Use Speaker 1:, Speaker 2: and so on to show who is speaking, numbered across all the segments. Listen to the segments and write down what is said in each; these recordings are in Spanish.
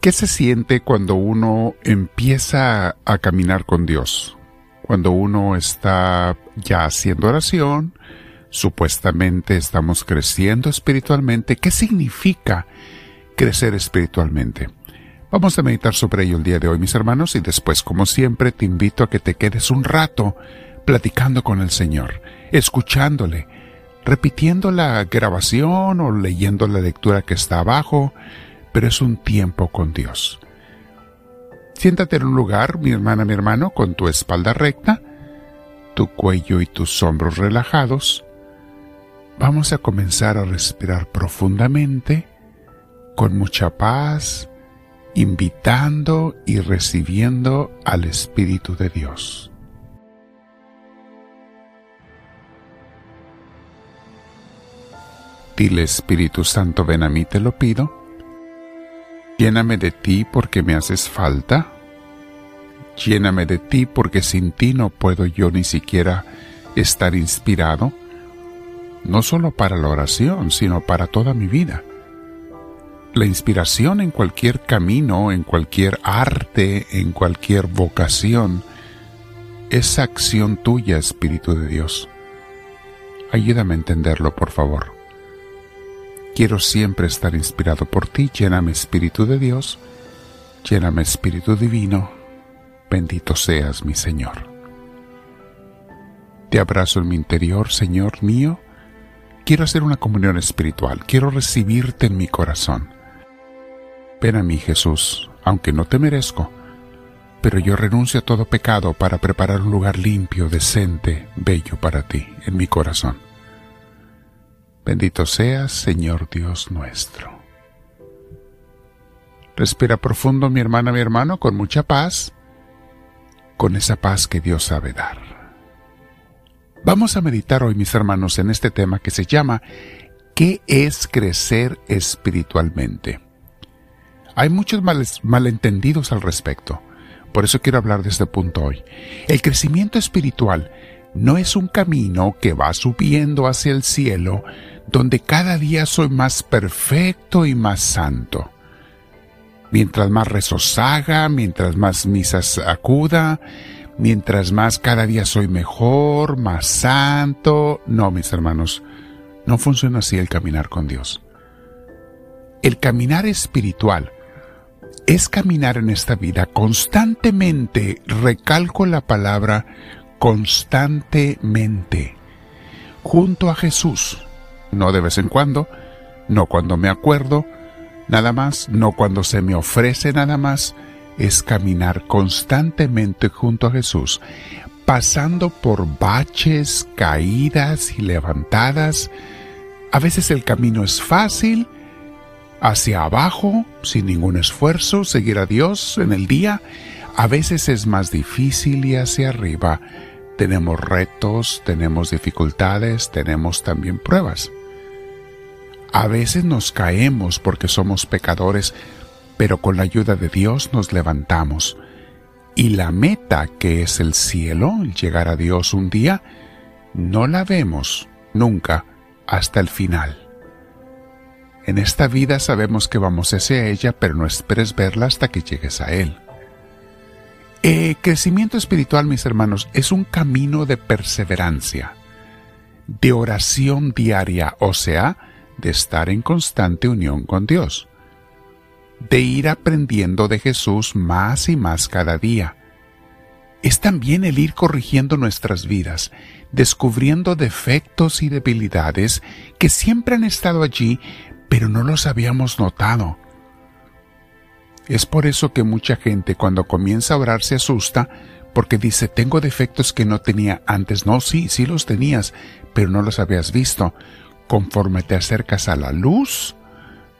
Speaker 1: ¿Qué se siente cuando uno empieza a caminar con Dios? Cuando uno está ya haciendo oración, supuestamente estamos creciendo espiritualmente. ¿Qué significa crecer espiritualmente? Vamos a meditar sobre ello el día de hoy, mis hermanos, y después, como siempre, te invito a que te quedes un rato platicando con el Señor, escuchándole, repitiendo la grabación o leyendo la lectura que está abajo, pero es un tiempo con Dios. Siéntate en un lugar, mi hermana, mi hermano, con tu espalda recta, tu cuello y tus hombros relajados. Vamos a comenzar a respirar profundamente, con mucha paz, invitando y recibiendo al Espíritu de Dios. Dile Espíritu Santo, ven a mí, te lo pido Lléname de ti porque me haces falta. Lléname de ti porque sin ti no puedo yo ni siquiera estar inspirado, no solo para la oración, sino para toda mi vida. La inspiración en cualquier camino, en cualquier arte, en cualquier vocación, es acción tuya, Espíritu de Dios. Ayúdame a entenderlo, por favor. Quiero siempre estar inspirado por ti. Lléname Espíritu de Dios. Lléname Espíritu Divino. Bendito seas mi Señor. Te abrazo en mi interior, Señor mío. Quiero hacer una comunión espiritual. Quiero recibirte en mi corazón. Ven a mí, Jesús, aunque no te merezco, pero yo renuncio a todo pecado para preparar un lugar limpio, decente, bello para ti en mi corazón. Bendito seas, Señor Dios nuestro. Respira profundo, mi hermana, mi hermano, con mucha paz, con esa paz que Dios sabe dar. Vamos a meditar hoy, mis hermanos, en este tema que se llama ¿Qué es crecer espiritualmente? Hay muchos malentendidos al respecto. Por eso quiero hablar de este punto hoy. El crecimiento espiritual no es un camino que va subiendo hacia el cielo, donde cada día soy más perfecto y más santo. Mientras más rezos haga, mientras más misas acuda, mientras más cada día soy mejor, más santo. No, mis hermanos, no funciona así el caminar con Dios. El caminar espiritual es caminar en esta vida constantemente, recalco la palabra constantemente, junto a Jesús no de vez en cuando, no cuando me acuerdo, nada más, no cuando se me ofrece nada más, es caminar constantemente junto a Jesús, pasando por baches, caídas y levantadas. A veces el camino es fácil, hacia abajo, sin ningún esfuerzo, seguir a Dios en el día. A veces es más difícil y hacia arriba. Tenemos retos, tenemos dificultades, tenemos también pruebas. A veces nos caemos porque somos pecadores, pero con la ayuda de Dios nos levantamos. Y la meta que es el cielo, el llegar a Dios un día, no la vemos nunca hasta el final. En esta vida sabemos que vamos hacia ella, pero no esperes verla hasta que llegues a Él. El crecimiento espiritual, mis hermanos, es un camino de perseverancia, de oración diaria, o sea, de estar en constante unión con Dios, de ir aprendiendo de Jesús más y más cada día. Es también el ir corrigiendo nuestras vidas, descubriendo defectos y debilidades que siempre han estado allí, pero no los habíamos notado. Es por eso que mucha gente cuando comienza a orar se asusta porque dice, tengo defectos que no tenía antes. No, sí, sí los tenías, pero no los habías visto. Conforme te acercas a la luz,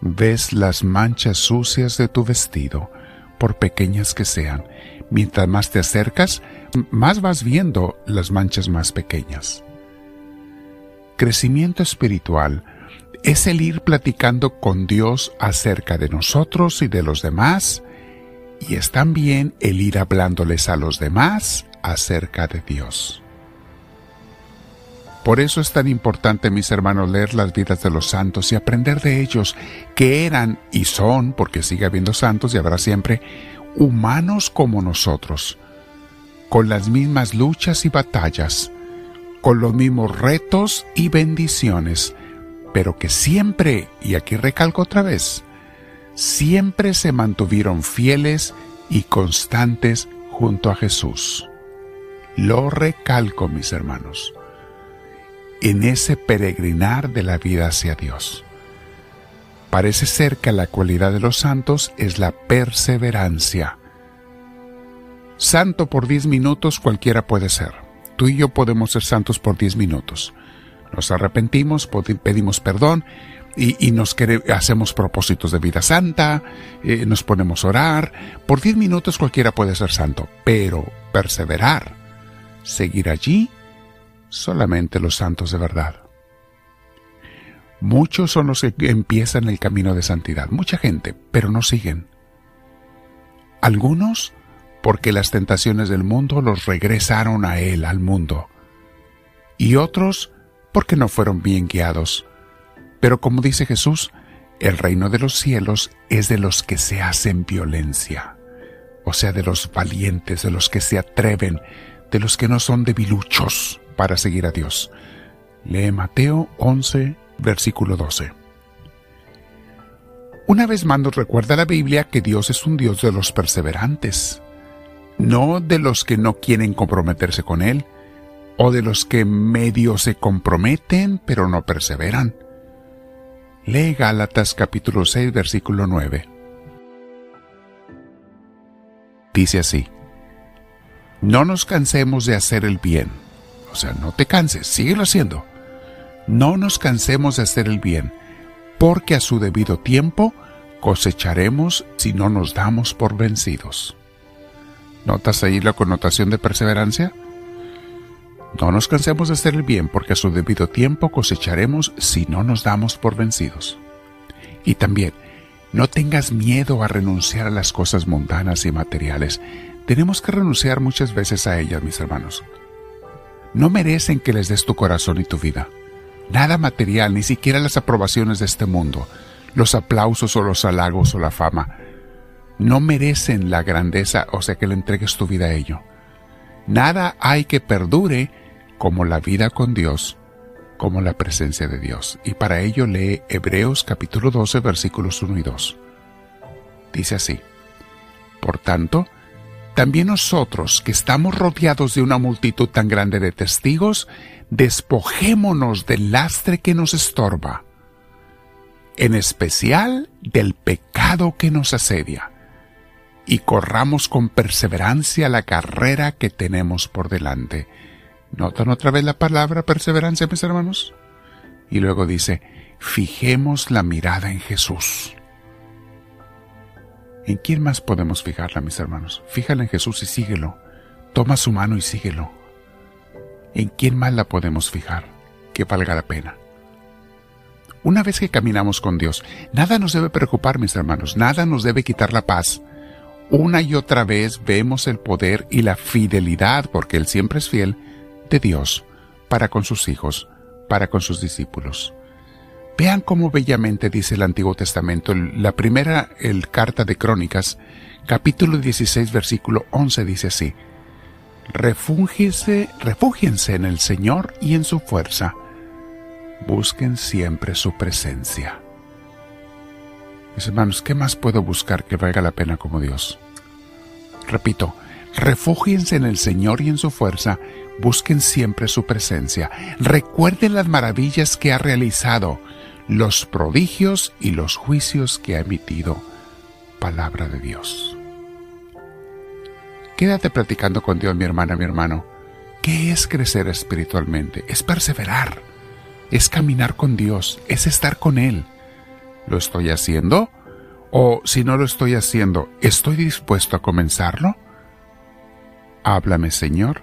Speaker 1: ves las manchas sucias de tu vestido, por pequeñas que sean. Mientras más te acercas, más vas viendo las manchas más pequeñas. Crecimiento espiritual es el ir platicando con Dios acerca de nosotros y de los demás, y es también el ir hablándoles a los demás acerca de Dios. Por eso es tan importante, mis hermanos, leer las vidas de los santos y aprender de ellos, que eran y son, porque sigue habiendo santos y habrá siempre, humanos como nosotros, con las mismas luchas y batallas, con los mismos retos y bendiciones, pero que siempre, y aquí recalco otra vez, siempre se mantuvieron fieles y constantes junto a Jesús. Lo recalco, mis hermanos en ese peregrinar de la vida hacia Dios. Parece ser que la cualidad de los santos es la perseverancia. Santo por 10 minutos cualquiera puede ser. Tú y yo podemos ser santos por 10 minutos. Nos arrepentimos, pedimos perdón y, nos hacemos propósitos de vida santa, eh, nos ponemos a orar. Por 10 minutos cualquiera puede ser santo, pero perseverar, seguir allí, solamente los santos de verdad. Muchos son los que empiezan el camino de santidad, mucha gente, pero no siguen. Algunos porque las tentaciones del mundo los regresaron a Él, al mundo. Y otros porque no fueron bien guiados. Pero como dice Jesús, el reino de los cielos es de los que se hacen violencia, o sea, de los valientes, de los que se atreven, de los que no son debiluchos para seguir a Dios. Lee Mateo 11, versículo 12. Una vez más nos recuerda la Biblia que Dios es un Dios de los perseverantes, no de los que no quieren comprometerse con Él, o de los que medio se comprometen pero no perseveran. Lee Gálatas capítulo 6 versículo 9. Dice así, No nos cansemos de hacer el bien o sea, no te canses, síguelo haciendo. No nos cansemos de hacer el bien, porque a su debido tiempo cosecharemos si no nos damos por vencidos. ¿Notas ahí la connotación de perseverancia? No nos cansemos de hacer el bien, porque a su debido tiempo cosecharemos si no nos damos por vencidos. Y también, no tengas miedo a renunciar a las cosas mundanas y materiales. Tenemos que renunciar muchas veces a ellas, mis hermanos no merecen que les des tu corazón y tu vida. Nada material, ni siquiera las aprobaciones de este mundo, los aplausos o los halagos o la fama, no merecen la grandeza, o sea que le entregues tu vida a ello. Nada hay que perdure como la vida con Dios, como la presencia de Dios. Y para ello lee Hebreos capítulo 12 versículos 1 y 2. Dice así, Por tanto, también nosotros, que estamos rodeados de una multitud tan grande de testigos, despojémonos del lastre que nos estorba, en especial del pecado que nos asedia, y corramos con perseverancia la carrera que tenemos por delante. ¿Notan otra vez la palabra perseverancia, mis hermanos? Y luego dice, fijemos la mirada en Jesús ¿En quién más podemos fijarla, mis hermanos? Fíjala en Jesús y síguelo. Toma su mano y síguelo. ¿En quién más la podemos fijar que valga la pena? Una vez que caminamos con Dios, nada nos debe preocupar, mis hermanos, nada nos debe quitar la paz. Una y otra vez vemos el poder y la fidelidad, porque Él siempre es fiel, de Dios para con sus hijos, para con sus discípulos. Vean cómo bellamente dice el Antiguo Testamento. La primera el carta de Crónicas, capítulo 16, versículo 11 dice así: Refúgiense, refúgiense en el Señor y en su fuerza. Busquen siempre su presencia. Mis hermanos, ¿qué más puedo buscar que valga la pena como Dios? Repito, refúgiense en el Señor y en su fuerza, busquen siempre su presencia, recuerden las maravillas que ha realizado, los prodigios y los juicios que ha emitido palabra de Dios. Quédate platicando con Dios, mi hermana, mi hermano. ¿Qué es crecer espiritualmente? Es perseverar, es caminar con Dios, es estar con Él. ¿Lo estoy haciendo? O si no lo estoy haciendo, ¿estoy dispuesto a comenzarlo? Háblame, Señor,